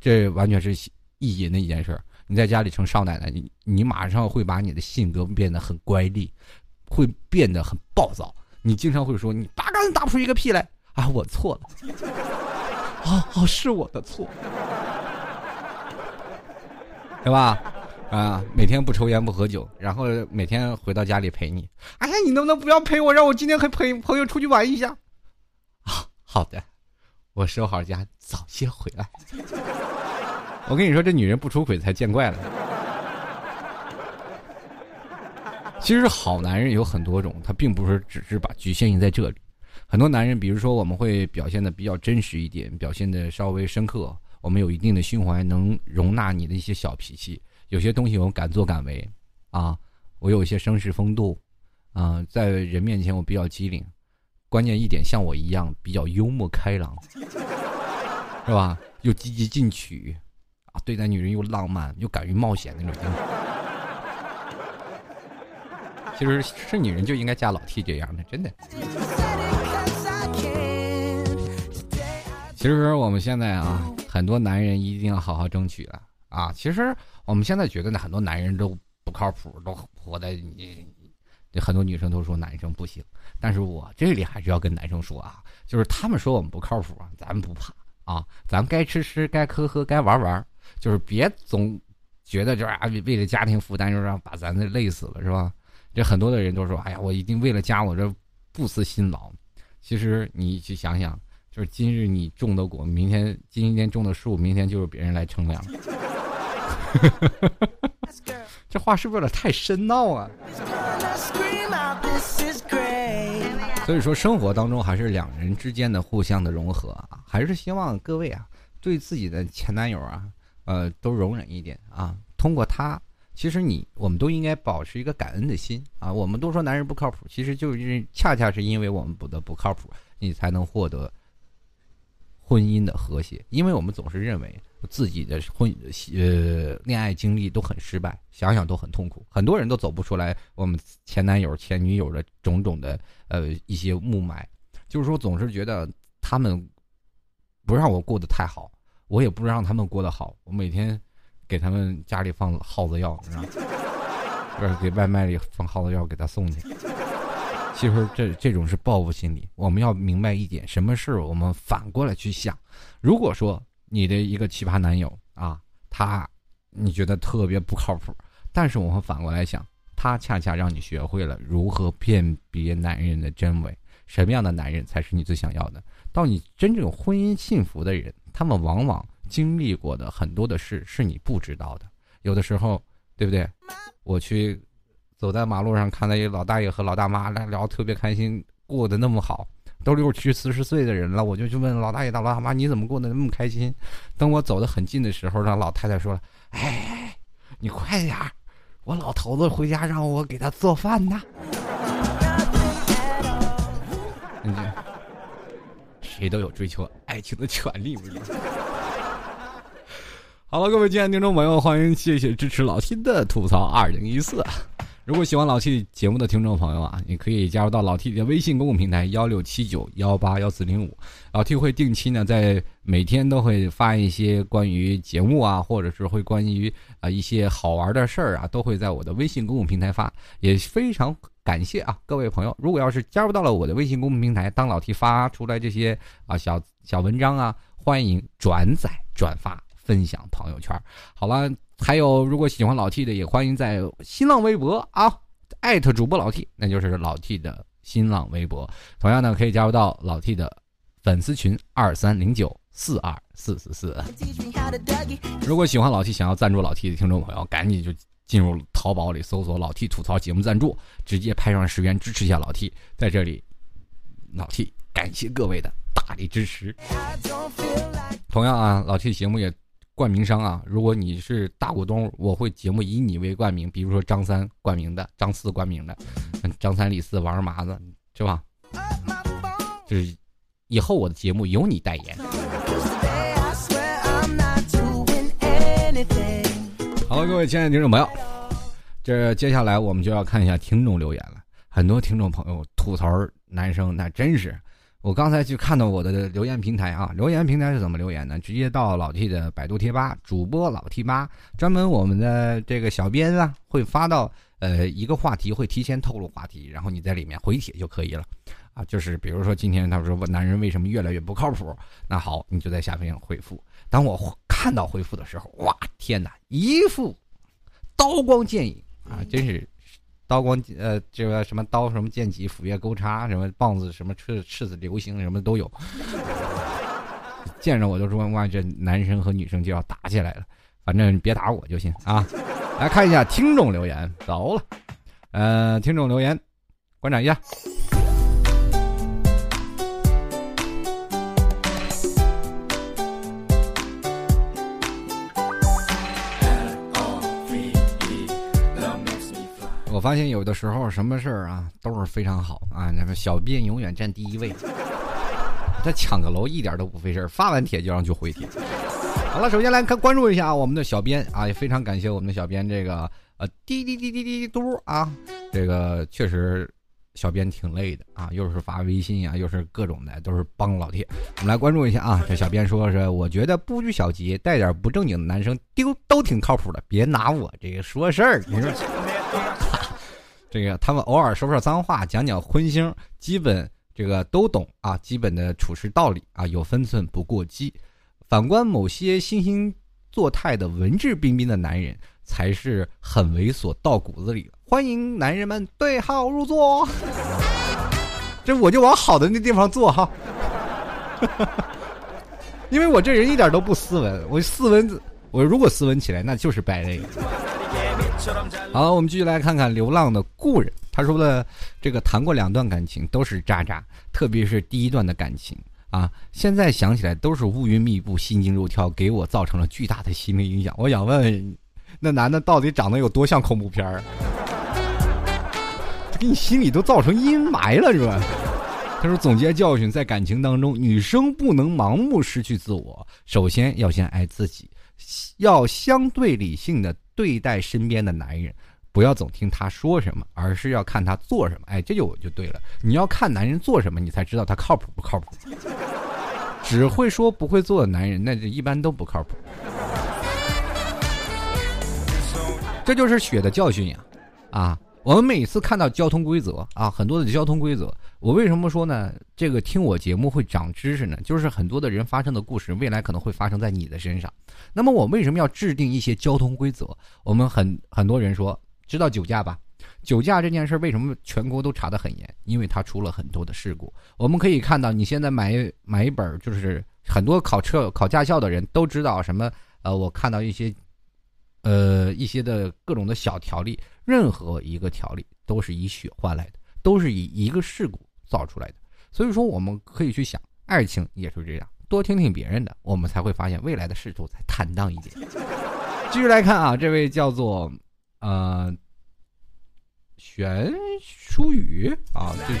Speaker 1: 这完全是意淫的一件事。你在家里成少奶奶，你你马上会把你的性格变得很乖戾，会变得很暴躁。你经常会说：“你八竿子打不出一个屁来啊！”我错了，啊 啊，是我的错，对吧？啊，每天不抽烟不喝酒，然后每天回到家里陪你。哎呀，你能不能不要陪我，让我今天和陪朋友出去玩一下？啊，好的，我收好家，早些回来。我跟你说，这女人不出轨才见怪了。其实好男人有很多种，他并不是只是把局限于在这里。很多男人，比如说我们会表现的比较真实一点，表现的稍微深刻，我们有一定的胸怀，能容纳你的一些小脾气。有些东西我敢作敢为，啊，我有一些绅士风度，啊，在人面前我比较机灵，关键一点像我一样比较幽默开朗，是吧？又积极进取，啊，对待女人又浪漫又敢于冒险那种。其实是女人就应该嫁老 T 这样的，真的。其实我们现在啊，很多男人一定要好好争取了啊，其实。我们现在觉得呢，很多男人都不靠谱，都活在你，很多女生都说男生不行。但是我这里还是要跟男生说啊，就是他们说我们不靠谱，咱们不怕啊，咱该吃吃，该喝喝，该玩玩，就是别总觉得就是啊，为了家庭负担，就让把咱这累死了，是吧？这很多的人都说，哎呀，我一定为了家，我这不辞辛劳。其实你去想想，就是今日你种的果，明天今天种的树，明天就是别人来乘凉。这话是不是有点太深奥啊？所以说，生活当中还是两人之间的互相的融合啊，还是希望各位啊，对自己的前男友啊，呃，都容忍一点啊。通过他，其实你我们都应该保持一个感恩的心啊。我们都说男人不靠谱，其实就是恰恰是因为我们不得不靠谱，你才能获得婚姻的和谐。因为我们总是认为。自己的婚呃恋爱经历都很失败，想想都很痛苦，很多人都走不出来。我们前男友、前女友的种种的呃一些雾霾，就是说总是觉得他们不让我过得太好，我也不让他们过得好。我每天给他们家里放耗子药，你知道吗？就是给外卖里放耗子药给他送去。其实这这种是报复心理。我们要明白一点，什么事我们反过来去想。如果说你的一个奇葩男友啊，他你觉得特别不靠谱，但是我们反过来想，他恰恰让你学会了如何辨别男人的真伪，什么样的男人才是你最想要的。到你真正婚姻幸福的人，他们往往经历过的很多的事是你不知道的。有的时候，对不对？我去。走在马路上，看到一老大爷和老大妈来聊特别开心，过得那么好，都六七四十岁的人了，我就去问老大爷、老大妈：“你怎么过得那么开心？”等我走得很近的时候，那老太太说了：“哎，你快点儿，我老头子回家让我给他做饭呢。”谁都有追求爱情的权利，不是好了，各位亲爱的听众朋友，欢迎谢谢支持老 T 的吐槽二零一四。如果喜欢老 T 节目的听众朋友啊，你可以加入到老 T 的微信公共平台幺六七九幺八幺四零五，老 T 会定期呢在每天都会发一些关于节目啊，或者是会关于啊一些好玩的事儿啊，都会在我的微信公共平台发，也非常感谢啊各位朋友，如果要是加入到了我的微信公共平台，当老 T 发出来这些啊小小文章啊，欢迎转载转发。分享朋友圈。好了。还有，如果喜欢老 T 的，也欢迎在新浪微博啊艾特主播老 T，那就是老 T 的新浪微博。同样呢，可以加入到老 T 的粉丝群二三零九四二四四四。如果喜欢老 T，想要赞助老 T 的听众朋友，赶紧就进入淘宝里搜索“老 T 吐槽节目赞助”，直接拍上十元支持一下老 T。在这里，老 T 感谢各位的大力支持。同样啊，老 T 节目也。冠名商啊，如果你是大股东，我会节目以你为冠名，比如说张三冠名的，张四冠名的，张三李四王二麻子，是吧？就是以后我的节目由你代言。好了，各位亲爱的听众朋友，这接下来我们就要看一下听众留言了。很多听众朋友吐槽男生，那真是。我刚才去看到我的留言平台啊，留言平台是怎么留言呢？直接到老 T 的百度贴吧，主播老 T 吧，专门我们的这个小编啊，会发到呃一个话题，会提前透露话题，然后你在里面回帖就可以了，啊，就是比如说今天他说男人为什么越来越不靠谱，那好，你就在下面回复。当我看到回复的时候，哇，天哪，一副刀光剑影啊，真是。刀光呃，这个什么刀什么剑戟斧钺钩叉什么棒子什么赤赤子流星什么都有，见着我就说哇，这男生和女生就要打起来了，反正你别打我就行啊。来看一下听众留言，走了，呃，听众留言，观察一下。发现有的时候什么事儿啊都是非常好啊，那个小编永远占第一位。他抢个楼一点都不费事，发完帖就让就回帖。好了，首先来看关注一下啊，我们的小编啊，也非常感谢我们的小编这个呃滴滴滴滴滴嘟啊，这个确实小编挺累的啊，又是发微信呀，又是各种的，都是帮老铁。我们来关注一下啊，这小编说是我觉得不拘小节、带点不正经的男生丢都挺靠谱的，别拿我这个说事儿，你说。这个他们偶尔说说脏话，讲讲荤腥，基本这个都懂啊，基本的处事道理啊，有分寸不过激。反观某些惺惺作态的文质彬彬的男人，才是很猥琐到骨子里。欢迎男人们对号入座。这我就往好的那地方坐哈，因为我这人一点都不斯文，我斯文，我如果斯文起来，那就是败类。好，我们继续来看看流浪的故人。他说的这个谈过两段感情都是渣渣，特别是第一段的感情啊，现在想起来都是乌云密布、心惊肉跳，给我造成了巨大的心理影响。我想问问，那男的到底长得有多像恐怖片儿？给你心里都造成阴霾了是吧？他说总结教训，在感情当中，女生不能盲目失去自我，首先要先爱自己，要相对理性的。对待身边的男人，不要总听他说什么，而是要看他做什么。哎，这就我就对了。你要看男人做什么，你才知道他靠谱不靠谱。只会说不会做的男人，那就一般都不靠谱。这就是血的教训呀！啊。我们每次看到交通规则啊，很多的交通规则，我为什么说呢？这个听我节目会长知识呢？就是很多的人发生的故事，未来可能会发生在你的身上。那么我为什么要制定一些交通规则？我们很很多人说知道酒驾吧？酒驾这件事为什么全国都查得很严？因为它出了很多的事故。我们可以看到，你现在买买一本，就是很多考车考驾校的人都知道什么？呃，我看到一些。呃，一些的各种的小条例，任何一个条例都是以血换来的，都是以一个事故造出来的。所以说，我们可以去想，爱情也是这样，多听听别人的，我们才会发现未来的仕途才坦荡一点。继续来看啊，这位叫做呃。玄书宇啊，这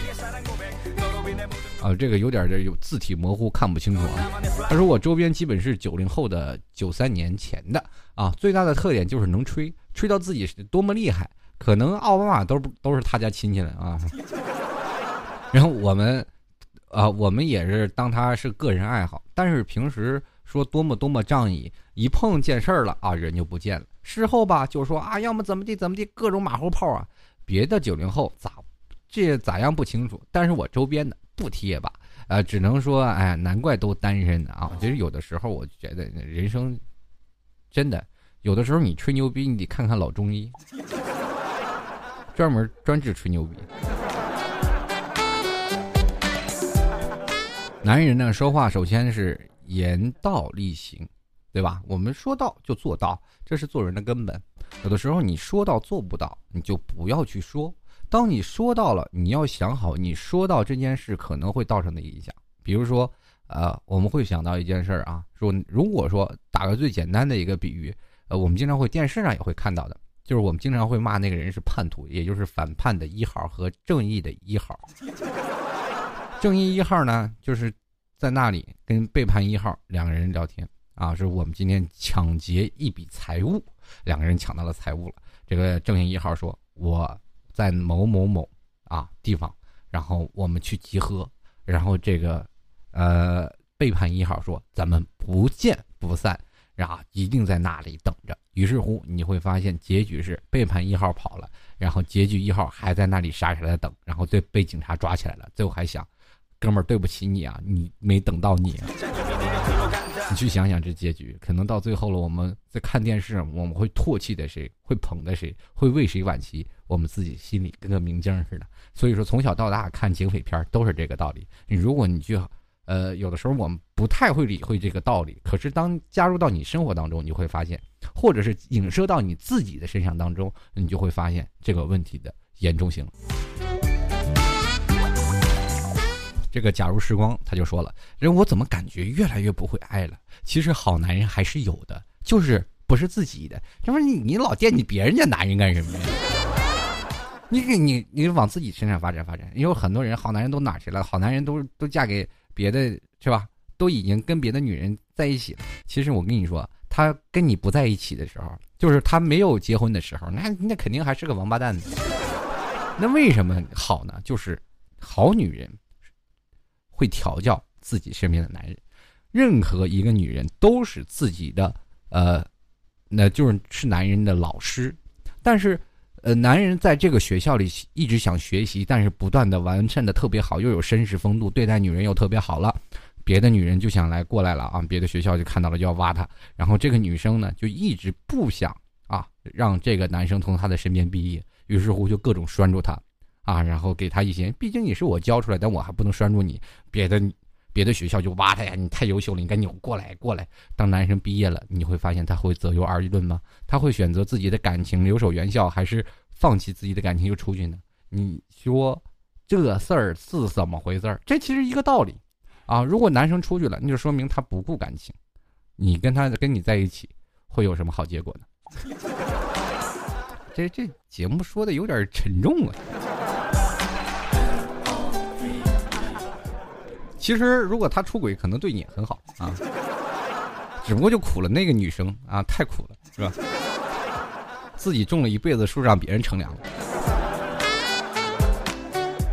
Speaker 1: 啊这个有点这有字体模糊，看不清楚啊。他说我周边基本是九零后的，九三年前的啊，最大的特点就是能吹，吹到自己是多么厉害，可能奥巴马都都是他家亲戚了啊。然后我们啊，我们也是当他是个人爱好，但是平时说多么多么仗义，一碰见事儿了啊，人就不见了。事后吧，就说啊，要么怎么地怎么地，各种马后炮啊。别的九零后咋，这咋样不清楚，但是我周边的不提也罢，呃，只能说，哎，难怪都单身的啊。其实有的时候，我觉得人生真的有的时候，你吹牛逼，你得看看老中医，专门专治吹牛逼。男人呢，说话首先是言道立行，对吧？我们说到就做到，这是做人的根本。有的时候你说到做不到，你就不要去说。当你说到了，你要想好你说到这件事可能会造成的影响。比如说，呃，我们会想到一件事儿啊，说如果说打个最简单的一个比喻，呃，我们经常会电视上也会看到的，就是我们经常会骂那个人是叛徒，也就是反叛的一号和正义的一号。正义一号呢，就是在那里跟背叛一号两个人聊天啊，是我们今天抢劫一笔财物。两个人抢到了财物了。这个正义一号说：“我在某某某啊地方，然后我们去集合。”然后这个呃背叛一号说：“咱们不见不散，然后一定在那里等着。”于是乎你会发现结局是背叛一号跑了，然后结局一号还在那里傻傻的等，然后被被警察抓起来了。最后还想：“哥们儿，对不起你啊，你没等到你。”你去想想这结局，可能到最后了，我们在看电视，我们会唾弃的谁，会捧的谁，会为谁惋惜，我们自己心里跟个明镜似的。所以说，从小到大看警匪片都是这个道理。你如果你去，呃，有的时候我们不太会理会这个道理，可是当加入到你生活当中，你会发现，或者是影射到你自己的身上当中，你就会发现这个问题的严重性。这个假如时光他就说了，人我怎么感觉越来越不会爱了？其实好男人还是有的，就是不是自己的。这不是你你老惦记别人家男人干什么呀？你给你你往自己身上发展发展。因为很多人好男人都哪去了？好男人都都嫁给别的是吧？都已经跟别的女人在一起了。其实我跟你说，他跟你不在一起的时候，就是他没有结婚的时候，那那肯定还是个王八蛋。那为什么好呢？就是好女人。会调教自己身边的男人，任何一个女人都是自己的，呃，那就是是男人的老师。但是，呃，男人在这个学校里一直想学习，但是不断的完善的特别好，又有绅士风度，对待女人又特别好了，别的女人就想来过来了啊，别的学校就看到了就要挖他，然后这个女生呢就一直不想啊让这个男生从她的身边毕业，于是乎就各种拴住他。啊，然后给他一些，毕竟你是我教出来，但我还不能拴住你。别的别的学校就挖他呀，你太优秀了，你赶紧过来过来。当男生毕业了，你会发现他会择优而论吗？他会选择自己的感情留守原校，还是放弃自己的感情就出去呢？你说这事儿是怎么回事儿？这其实一个道理啊。如果男生出去了，那就说明他不顾感情。你跟他跟你在一起，会有什么好结果呢？这这节目说的有点沉重啊。其实，如果他出轨，可能对你很好啊，只不过就苦了那个女生啊，太苦了，是吧？自己种了一辈子树，让别人乘凉了。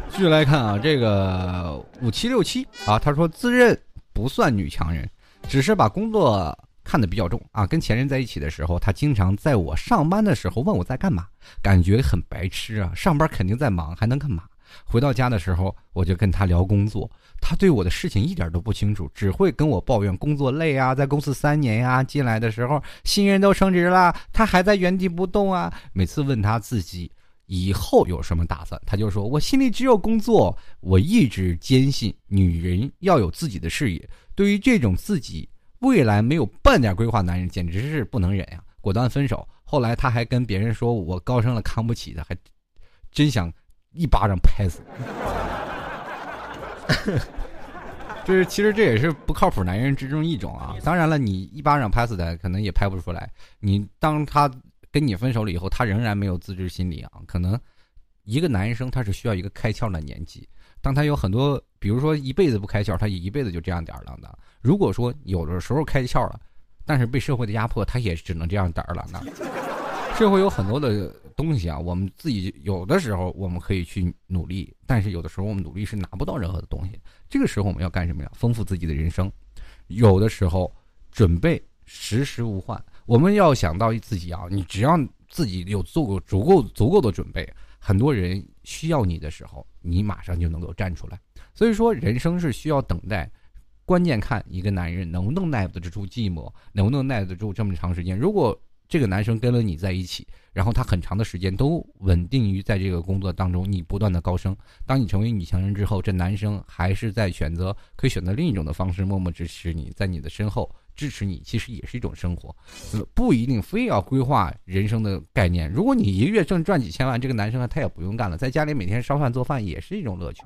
Speaker 1: 继续来看啊，这个五七六七啊，他说自认不算女强人，只是把工作看得比较重啊。跟前任在一起的时候，他经常在我上班的时候问我在干嘛，感觉很白痴啊。上班肯定在忙，还能干嘛？回到家的时候，我就跟他聊工作，他对我的事情一点都不清楚，只会跟我抱怨工作累啊，在公司三年呀，进来的时候新人都升职了，他还在原地不动啊。每次问他自己以后有什么打算，他就说我心里只有工作。我一直坚信女人要有自己的事业，对于这种自己未来没有半点规划男人，简直是不能忍呀，果断分手。后来他还跟别人说我高升了看不起的，还真想。一巴掌拍死，就是其实这也是不靠谱男人之中一种啊。当然了，你一巴掌拍死他，可能也拍不出来。你当他跟你分手了以后，他仍然没有自知心理啊。可能一个男生他是需要一个开窍的年纪。当他有很多，比如说一辈子不开窍，他一辈子就这样点儿了的。如果说有的时候开窍了，但是被社会的压迫，他也只能这样点儿了呢。社会有很多的。东西啊，我们自己有的时候我们可以去努力，但是有的时候我们努力是拿不到任何的东西。这个时候我们要干什么呀？丰富自己的人生。有的时候准备时时无患，我们要想到自己啊，你只要自己有足够足够足够的准备，很多人需要你的时候，你马上就能够站出来。所以说，人生是需要等待，关键看一个男人能不能耐得住寂寞，能不能耐得住这么长时间。如果这个男生跟了你在一起，然后他很长的时间都稳定于在这个工作当中，你不断的高升。当你成为女强人之后，这男生还是在选择，可以选择另一种的方式，默默支持你，在你的身后支持你，其实也是一种生活，不一定非要规划人生的概念。如果你一个月挣赚几千万，这个男生他也不用干了，在家里每天烧饭做饭也是一种乐趣。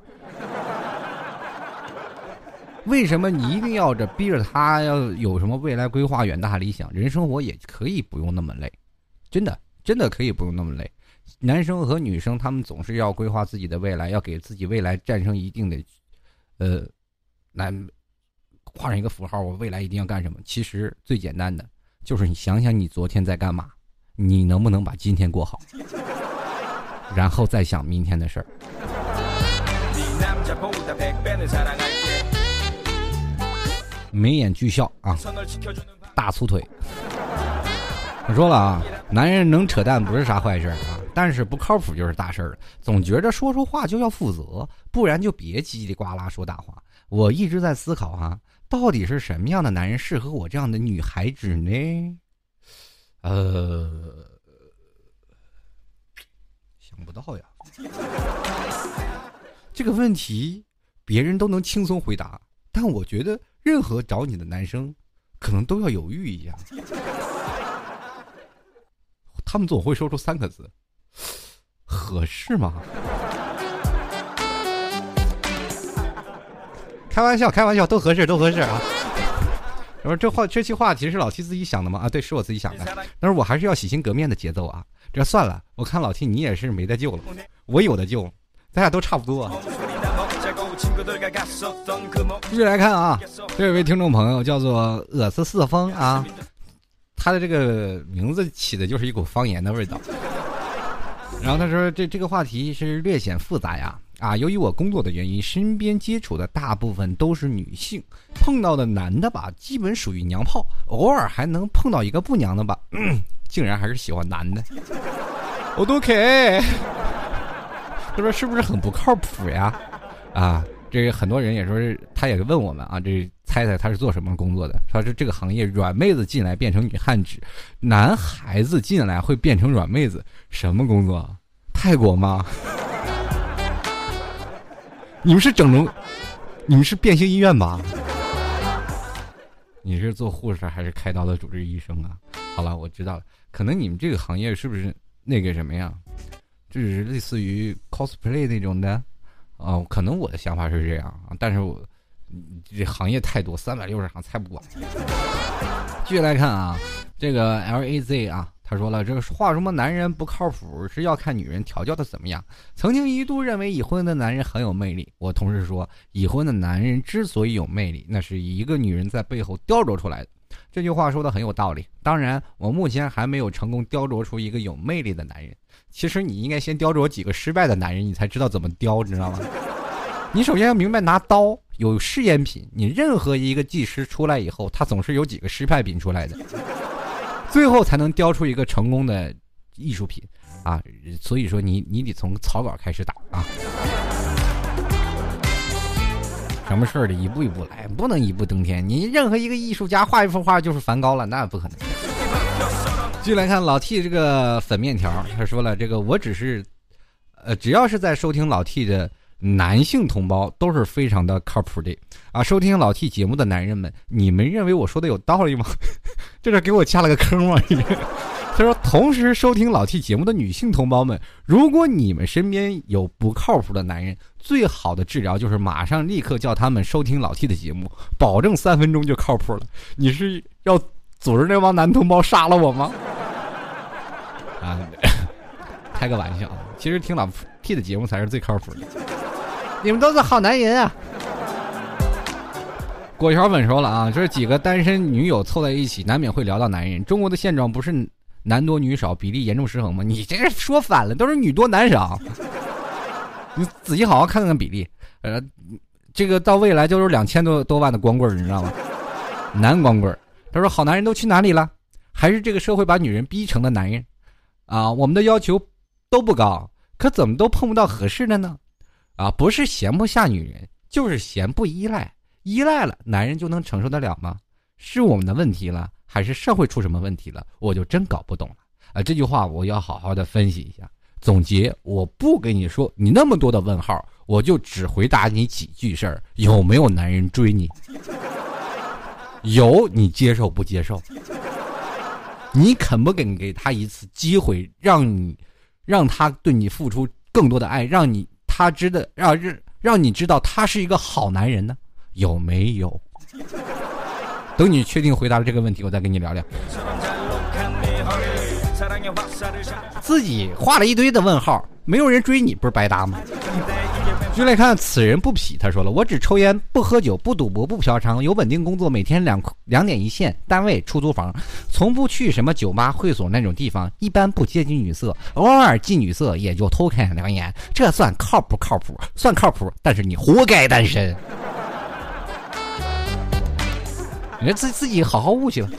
Speaker 1: 为什么你一定要着逼着他要有什么未来规划、远大理想？人生活也可以不用那么累，真的，真的可以不用那么累。男生和女生他们总是要规划自己的未来，要给自己未来战胜一定的，呃，来画上一个符号。我未来一定要干什么？其实最简单的就是你想想你昨天在干嘛，你能不能把今天过好，然后再想明天的事儿。眉眼俱笑啊，大粗腿。我说了啊，男人能扯淡不是啥坏事啊，但是不靠谱就是大事儿了。总觉着说说话就要负责，不然就别叽里呱啦说大话。我一直在思考哈，到底是什么样的男人适合我这样的女孩子呢？呃，想不到呀。这个问题别人都能轻松回答，但我觉得。任何找你的男生，可能都要犹豫一下。他们总会说出三个字：“合适吗？”开玩笑，开玩笑，都合适，都合适啊！我说这话，这期话题是老七自己想的吗？啊，对，是我自己想的。但是我还是要洗心革面的节奏啊！这算了，我看老七你也是没得救了，我有的救，咱俩都差不多。继续来看啊，这位听众朋友叫做恶思四风啊，他的这个名字起的就是一股方言的味道。然后他说：“这这个话题是略显复杂呀啊，由于我工作的原因，身边接触的大部分都是女性，碰到的男的吧，基本属于娘炮，偶尔还能碰到一个不娘的吧，竟然还是喜欢男的。我都 K，他说是不是很不靠谱呀？”啊，这个很多人也说是，他也问我们啊，这猜猜他是做什么工作的？他说这个行业软妹子进来变成女汉子，男孩子进来会变成软妹子，什么工作？泰国吗？你们是整容？你们是变性医院吧？你是做护士还是开刀的主治医生啊？好了，我知道了，可能你们这个行业是不是那个什么呀？就是类似于 cosplay 那种的。啊，可能我的想法是这样啊，但是我这行业太多，三百六十行猜不完。继续来看啊，这个 L A Z 啊，他说了，这个话什么男人不靠谱是要看女人调教的怎么样。曾经一度认为已婚的男人很有魅力，我同事说，已婚的男人之所以有魅力，那是一个女人在背后雕琢出来的。这句话说的很有道理。当然，我目前还没有成功雕琢出一个有魅力的男人。其实你应该先雕琢几个失败的男人，你才知道怎么雕，你知道吗？你首先要明白拿刀有试验品，你任何一个技师出来以后，他总是有几个失败品出来的，最后才能雕出一个成功的艺术品啊！所以说，你你得从草稿开始打啊。什么事儿得一步一步来，不能一步登天。你任何一个艺术家画一幅画就是梵高了，那不可能。继续来看老 T 这个粉面条，他说了：“这个我只是，呃，只要是在收听老 T 的男性同胞都是非常的靠谱的啊。收听老 T 节目的男人们，你们认为我说的有道理吗？这是给我加了个坑吗？”他说：“同时收听老 T 节目的女性同胞们，如果你们身边有不靠谱的男人，最好的治疗就是马上立刻叫他们收听老 T 的节目，保证三分钟就靠谱了。你是要组织那帮男同胞杀了我吗？” 啊，开个玩笑，其实听老 T 的节目才是最靠谱的。你们都是好男人啊！果条粉说了啊，就是几个单身女友凑在一起，难免会聊到男人。中国的现状不是？男多女少，比例严重失衡吗？你这个说反了，都是女多男少。你仔细好好看看比例，呃，这个到未来就是两千多多万的光棍你知道吗？男光棍他说：“好男人都去哪里了？还是这个社会把女人逼成了男人？啊，我们的要求都不高，可怎么都碰不到合适的呢？啊，不是闲不下女人，就是嫌不依赖。依赖了，男人就能承受得了吗？是我们的问题了。”还是社会出什么问题了，我就真搞不懂了啊！这句话我要好好的分析一下，总结。我不跟你说你那么多的问号，我就只回答你几句事儿：有没有男人追你？有，你接受不接受？你肯不肯给他一次机会，让你让他对你付出更多的爱，让你他知道让让让你知道他是一个好男人呢？有没有？等你确定回答了这个问题，我再跟你聊聊。自己画了一堆的问号，没有人追你，不是白搭吗？就来看此人不痞，他说了：“我只抽烟，不喝酒，不赌博，不嫖娼，有稳定工作，每天两两点一线，单位出租房，从不去什么酒吧、会所那种地方，一般不接近女色，偶尔进女色也就偷看两眼，这算靠不靠谱？算靠谱，但是你活该单身。”你自自己好好悟去吧。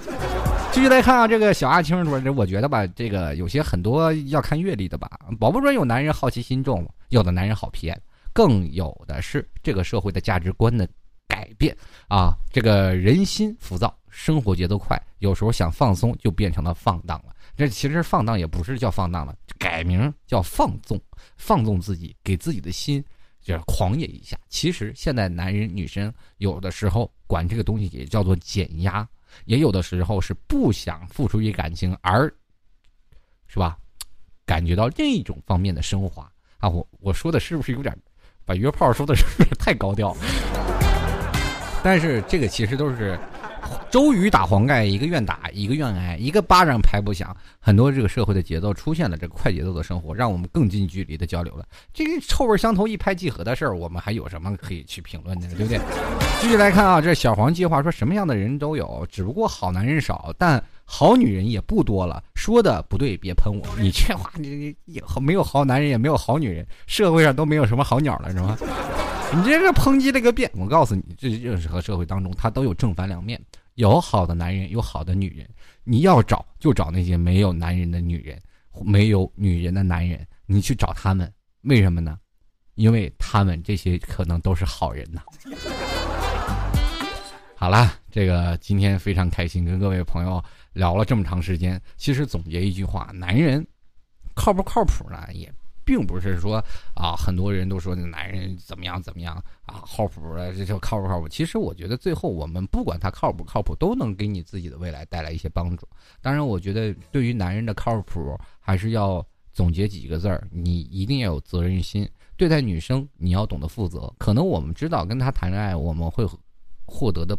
Speaker 1: 继续来看啊，这个小阿青说：“这我觉得吧，这个有些很多要看阅历的吧。保不准有男人好奇心重，有的男人好骗，更有的是这个社会的价值观的改变啊。这个人心浮躁，生活节奏快，有时候想放松就变成了放荡了。这其实放荡也不是叫放荡了，改名叫放纵，放纵自己，给自己的心。”就是狂野一下。其实现在男人女生有的时候管这个东西也叫做减压，也有的时候是不想付出于感情，而是吧？感觉到另一种方面的升华啊！我我说的是不是有点把约炮说的是不是太高调？但是这个其实都是。周瑜打黄盖，一个愿打，一个愿挨，一个巴掌拍不响。很多这个社会的节奏出现了这个快节奏的生活，让我们更近距离的交流了。这个臭味相投、一拍即合的事儿，我们还有什么可以去评论的，对不对？继续来看啊，这小黄计划说，什么样的人都有，只不过好男人少，但好女人也不多了。说的不对，别喷我。你这话，你你没有好男人，也没有好女人，社会上都没有什么好鸟了，是吗？你这个抨击了个遍。我告诉你，这任何社会当中，它都有正反两面。有好的男人，有好的女人，你要找就找那些没有男人的女人，没有女人的男人，你去找他们，为什么呢？因为他们这些可能都是好人呐。好了，这个今天非常开心，跟各位朋友聊了这么长时间。其实总结一句话，男人靠不靠谱呢？也。并不是说啊，很多人都说男人怎么样怎么样啊，靠谱的这就靠不靠谱？其实我觉得最后我们不管他靠不靠谱，都能给你自己的未来带来一些帮助。当然，我觉得对于男人的靠谱，还是要总结几个字儿：你一定要有责任心，对待女生你要懂得负责。可能我们知道跟他谈恋爱我们会获得的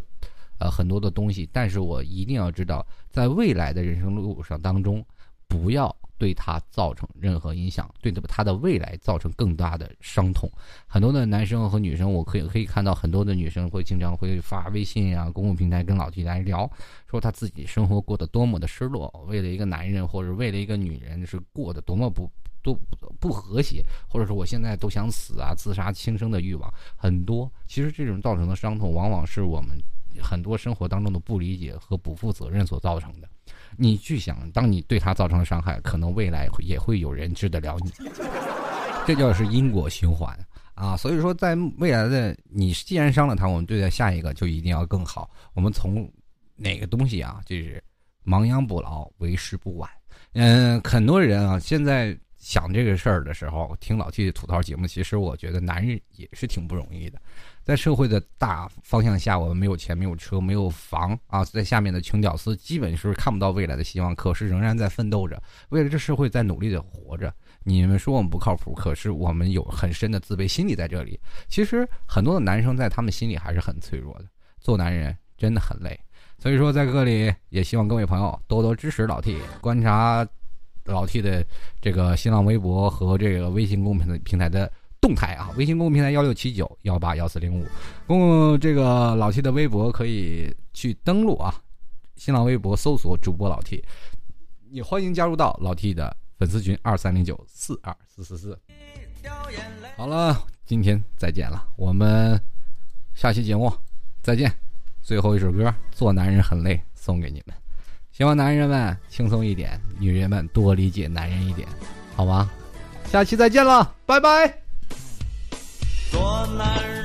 Speaker 1: 呃很多的东西，但是我一定要知道，在未来的人生路上当中，不要。对他造成任何影响，对他的未来造成更大的伤痛。很多的男生和女生，我可以可以看到很多的女生会经常会发微信啊，公共平台跟老弟来聊，说他自己生活过得多么的失落，为了一个男人或者为了一个女人是过得多么不都不和谐，或者说我现在都想死啊，自杀轻生的欲望很多。其实这种造成的伤痛，往往是我们很多生活当中的不理解和不负责任所造成的。你去想，当你对他造成了伤害，可能未来也会有人治得了你。这叫是因果循环啊！所以说，在未来的你既然伤了他，我们对待下一个就一定要更好。我们从哪个东西啊，就是亡羊补牢，为时不晚。嗯，很多人啊，现在想这个事儿的时候，听老 T 吐槽节目，其实我觉得男人也是挺不容易的。在社会的大方向下，我们没有钱，没有车，没有房啊，在下面的穷屌丝基本是看不到未来的希望，可是仍然在奋斗着，为了这社会在努力的活着。你们说我们不靠谱，可是我们有很深的自卑心理在这里。其实很多的男生在他们心里还是很脆弱的，做男人真的很累。所以说，在这里也希望各位朋友多多支持老 T，观察老 T 的这个新浪微博和这个微信公平的平台的。动态啊，微信公众平台幺六七九幺八幺四零五，公这个老 T 的微博可以去登录啊，新浪微博搜索主播老 T，也欢迎加入到老 T 的粉丝群二三零九四二四四四。好了，今天再见了，我们下期节目再见。最后一首歌《做男人很累》送给你们，希望男人们轻松一点，女人们多理解男人一点，好吗？下期再见了，拜拜。做男人。